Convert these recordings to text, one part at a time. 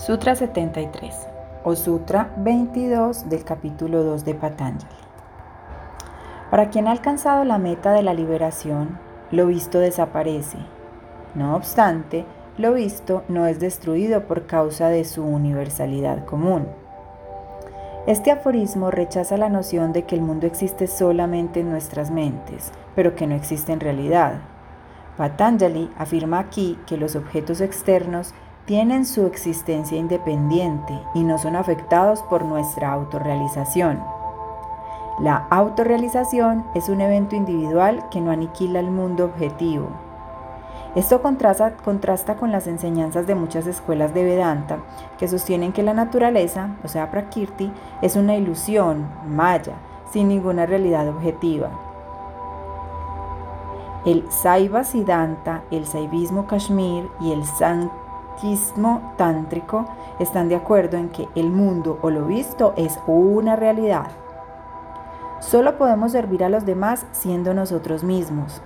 Sutra 73 o Sutra 22 del capítulo 2 de Patanjali. Para quien ha alcanzado la meta de la liberación, lo visto desaparece. No obstante, lo visto no es destruido por causa de su universalidad común. Este aforismo rechaza la noción de que el mundo existe solamente en nuestras mentes, pero que no existe en realidad. Patanjali afirma aquí que los objetos externos tienen su existencia independiente y no son afectados por nuestra autorrealización. La autorrealización es un evento individual que no aniquila el mundo objetivo. Esto contrasta, contrasta, con las enseñanzas de muchas escuelas de Vedanta que sostienen que la naturaleza, o sea, Prakriti, es una ilusión, maya, sin ninguna realidad objetiva. El Saiva Siddhanta, el Saivismo Kashmir y el San tántrico están de acuerdo en que el mundo o lo visto es una realidad. Solo podemos servir a los demás siendo nosotros mismos.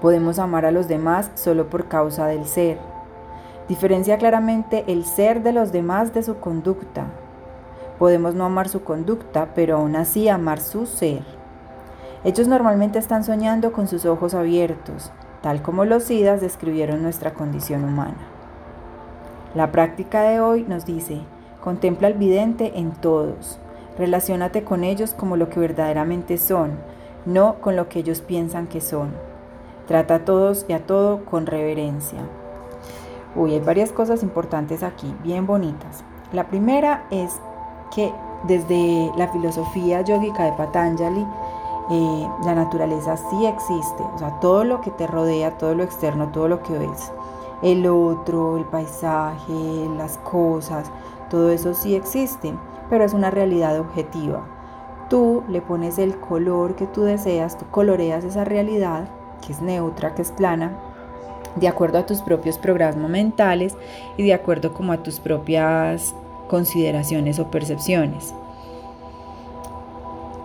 Podemos amar a los demás solo por causa del ser. Diferencia claramente el ser de los demás de su conducta. Podemos no amar su conducta, pero aún así amar su ser. Ellos normalmente están soñando con sus ojos abiertos, tal como los SIDAS describieron nuestra condición humana. La práctica de hoy nos dice, contempla al vidente en todos, relaciónate con ellos como lo que verdaderamente son, no con lo que ellos piensan que son. Trata a todos y a todo con reverencia. Uy, hay varias cosas importantes aquí, bien bonitas. La primera es que desde la filosofía yógica de Patanjali, eh, la naturaleza sí existe, o sea, todo lo que te rodea, todo lo externo, todo lo que ves, el otro, el paisaje, las cosas, todo eso sí existe, pero es una realidad objetiva. Tú le pones el color que tú deseas, tú coloreas esa realidad, que es neutra, que es plana, de acuerdo a tus propios programas mentales y de acuerdo como a tus propias consideraciones o percepciones.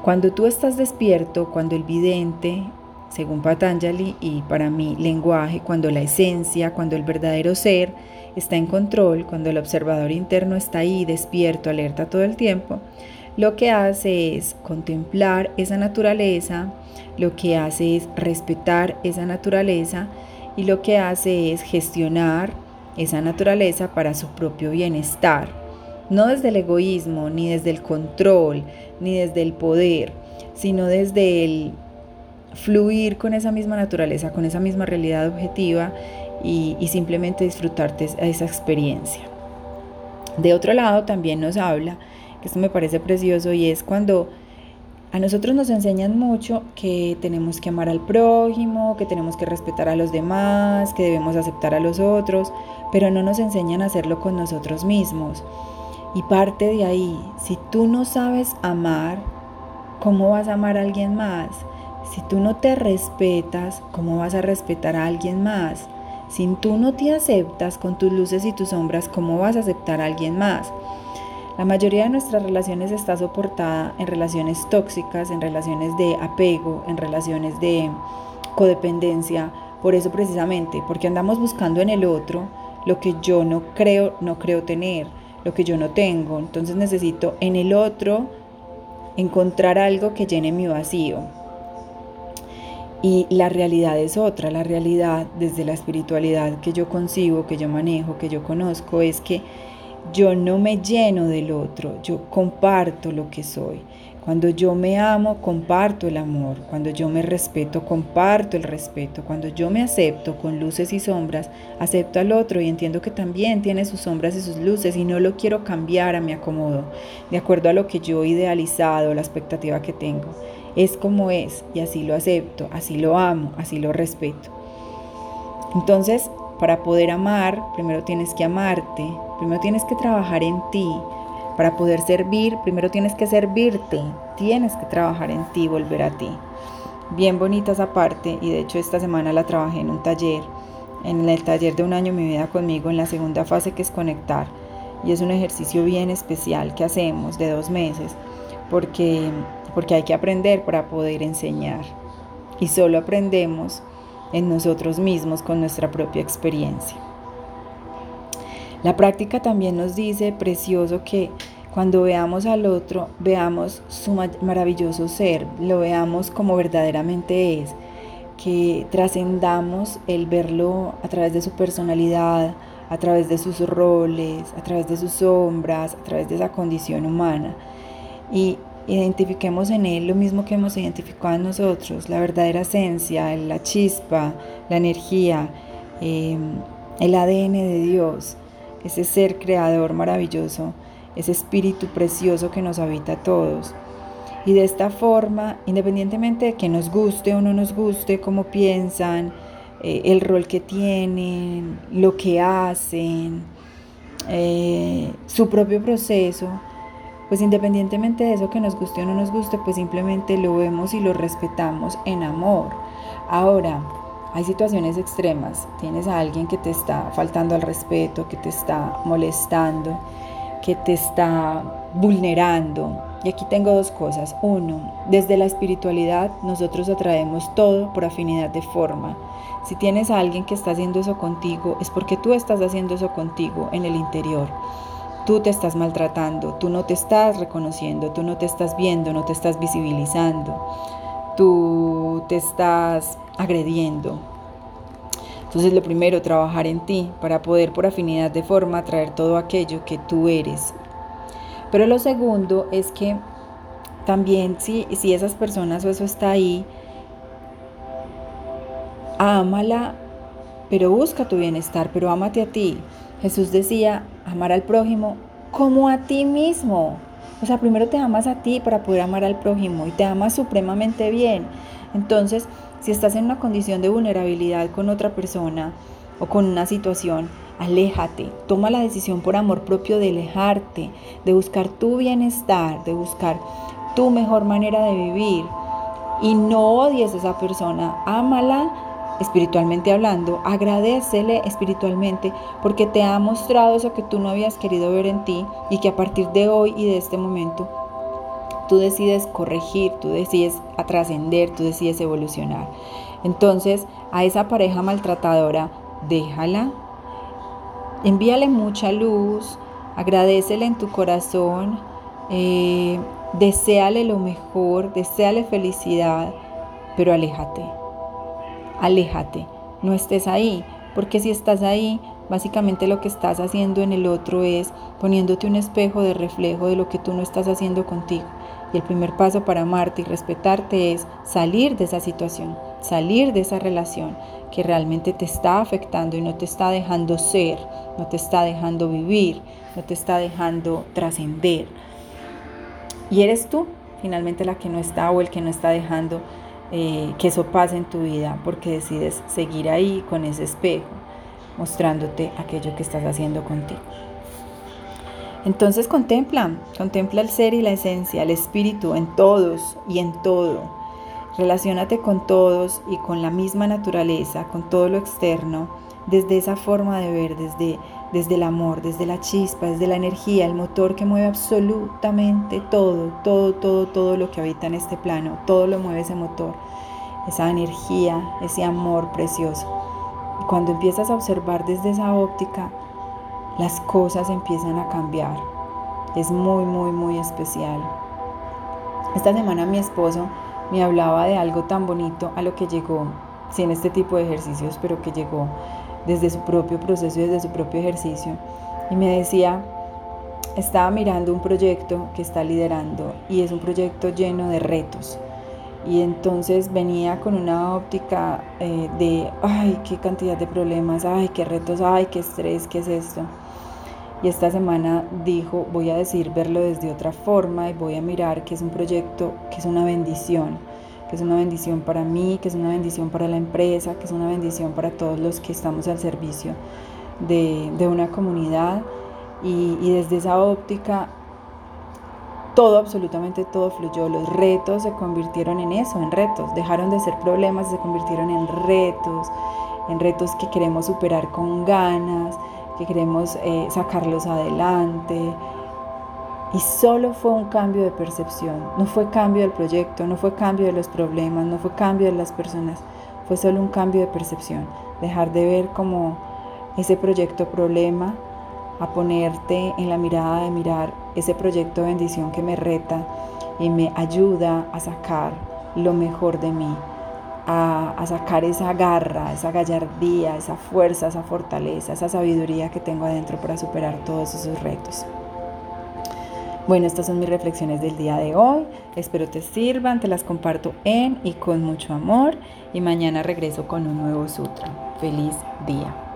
Cuando tú estás despierto, cuando el vidente según Patanjali y para mí lenguaje, cuando la esencia, cuando el verdadero ser está en control, cuando el observador interno está ahí despierto, alerta todo el tiempo, lo que hace es contemplar esa naturaleza, lo que hace es respetar esa naturaleza y lo que hace es gestionar esa naturaleza para su propio bienestar, no desde el egoísmo, ni desde el control, ni desde el poder, sino desde el fluir con esa misma naturaleza, con esa misma realidad objetiva y, simplemente disfrutarte esa experiencia. De otro lado también nos habla, que esto me parece precioso, y es cuando a nosotros nos enseñan mucho que tenemos que amar al prójimo, que tenemos que respetar a los demás, que debemos aceptar a los otros, pero no nos enseñan a hacerlo con nosotros mismos. Y parte de ahí, si tú no sabes amar, ¿cómo vas a amar a alguien más? Si tú no te respetas, ¿cómo vas a respetar a alguien más? Si tú no te aceptas con tus luces y tus sombras, ¿cómo vas a aceptar a alguien más? La mayoría de nuestras relaciones está soportada en relaciones tóxicas, en relaciones de apego, en relaciones de codependencia. Por eso precisamente, porque andamos buscando en el otro lo que yo no creo, no creo tener, lo que yo no tengo. Entonces necesito en el otro encontrar algo que llene mi vacío. Y la realidad es otra, la realidad desde la espiritualidad que yo concibo, que yo manejo, que yo conozco, es que yo no me lleno del otro, yo comparto lo que soy. Cuando yo me amo, comparto el amor. Cuando yo me respeto, comparto el respeto. Cuando yo me acepto con luces y sombras, acepto al otro y entiendo que también tiene sus sombras y sus luces y no lo quiero cambiar a mi acomodo, de acuerdo a lo que yo he idealizado, la expectativa que tengo es como es y así lo acepto, así lo amo, así lo respeto. Entonces, para poder amar, primero tienes que amarte, primero tienes que trabajar en ti. Para poder servir, primero tienes que servirte, tienes que trabajar en ti, volver a ti. Bien bonita esa parte y de hecho esta semana la trabajé en un taller, en el taller de un año mi vida conmigo, en la segunda fase que es conectar. Y es un ejercicio bien especial que hacemos de dos meses, porque porque hay que aprender para poder enseñar. Y solo aprendemos en nosotros mismos con nuestra propia experiencia. La práctica también nos dice, precioso, que cuando veamos al otro, veamos su maravilloso ser, lo veamos como verdaderamente es, que trascendamos el verlo a través de su personalidad, a través de sus roles, a través de sus sombras, a través de esa condición humana. Y identifiquemos en él lo mismo que hemos identificado en nosotros, la verdadera esencia, la chispa, la energía, eh, el ADN de Dios, ese ser creador maravilloso, ese espíritu precioso que nos habita a todos. Y de esta forma, independientemente de que nos guste o no nos guste, cómo piensan, eh, el rol que tienen, lo que hacen, eh, su propio proceso, pues independientemente de eso que nos guste o no nos guste, pues simplemente lo vemos y lo respetamos en amor. Ahora, hay situaciones extremas. Tienes a alguien que te está faltando al respeto, que te está molestando, que te está vulnerando. Y aquí tengo dos cosas. Uno, desde la espiritualidad nosotros atraemos todo por afinidad de forma. Si tienes a alguien que está haciendo eso contigo, es porque tú estás haciendo eso contigo en el interior. Tú te estás maltratando, tú no te estás reconociendo, tú no te estás viendo, no te estás visibilizando, tú te estás agrediendo. Entonces lo primero, trabajar en ti para poder por afinidad de forma traer todo aquello que tú eres. Pero lo segundo es que también si, si esas personas o eso está ahí, ámala, pero busca tu bienestar, pero ámate a ti. Jesús decía, amar al prójimo como a ti mismo. O sea, primero te amas a ti para poder amar al prójimo y te amas supremamente bien. Entonces, si estás en una condición de vulnerabilidad con otra persona o con una situación, aléjate, toma la decisión por amor propio de alejarte, de buscar tu bienestar, de buscar tu mejor manera de vivir. Y no odies a esa persona, ámala espiritualmente hablando, agradecele espiritualmente porque te ha mostrado eso que tú no habías querido ver en ti y que a partir de hoy y de este momento tú decides corregir, tú decides trascender, tú decides evolucionar. Entonces, a esa pareja maltratadora, déjala, envíale mucha luz, agradecele en tu corazón, eh, deséale lo mejor, deséale felicidad, pero aléjate, aléjate, no estés ahí, porque si estás ahí, básicamente lo que estás haciendo en el otro es poniéndote un espejo de reflejo de lo que tú no estás haciendo contigo. Y el primer paso para amarte y respetarte es salir de esa situación, salir de esa relación que realmente te está afectando y no te está dejando ser, no te está dejando vivir, no te está dejando trascender. Y eres tú finalmente la que no está o el que no está dejando eh, que eso pase en tu vida porque decides seguir ahí con ese espejo, mostrándote aquello que estás haciendo contigo. Entonces contempla, contempla el ser y la esencia, el espíritu en todos y en todo. Relaciónate con todos y con la misma naturaleza, con todo lo externo, desde esa forma de ver, desde, desde el amor, desde la chispa, desde la energía, el motor que mueve absolutamente todo, todo, todo, todo lo que habita en este plano, todo lo mueve ese motor, esa energía, ese amor precioso. Cuando empiezas a observar desde esa óptica, las cosas empiezan a cambiar. Es muy, muy, muy especial. Esta semana mi esposo me hablaba de algo tan bonito a lo que llegó, sin este tipo de ejercicios, pero que llegó desde su propio proceso desde su propio ejercicio. Y me decía, estaba mirando un proyecto que está liderando y es un proyecto lleno de retos. Y entonces venía con una óptica eh, de, ay, qué cantidad de problemas, ay, qué retos, ay, qué estrés, qué es esto. Y esta semana dijo, voy a decir verlo desde otra forma y voy a mirar que es un proyecto que es una bendición, que es una bendición para mí, que es una bendición para la empresa, que es una bendición para todos los que estamos al servicio de, una comunidad. Y, desde esa óptica todo, absolutamente todo fluyó. Los retos se convirtieron en eso, en retos. Dejaron de ser problemas se convirtieron en retos, en retos que queremos superar con ganas, que queremos eh, sacarlos adelante. Y solo fue un cambio de percepción, no fue cambio del proyecto, no fue cambio de los problemas, no fue cambio de las personas, fue solo un cambio de percepción. Dejar de ver como ese proyecto problema a ponerte en la mirada de mirar ese proyecto bendición que me reta y me ayuda a sacar lo mejor de mí, a, a, sacar esa garra, esa gallardía, esa fuerza, esa fortaleza, esa sabiduría que tengo adentro para superar todos esos retos. Bueno, estas son mis reflexiones del día de hoy. Espero te sirvan, te las comparto en y con mucho amor y mañana regreso con un nuevo sutra. Feliz día.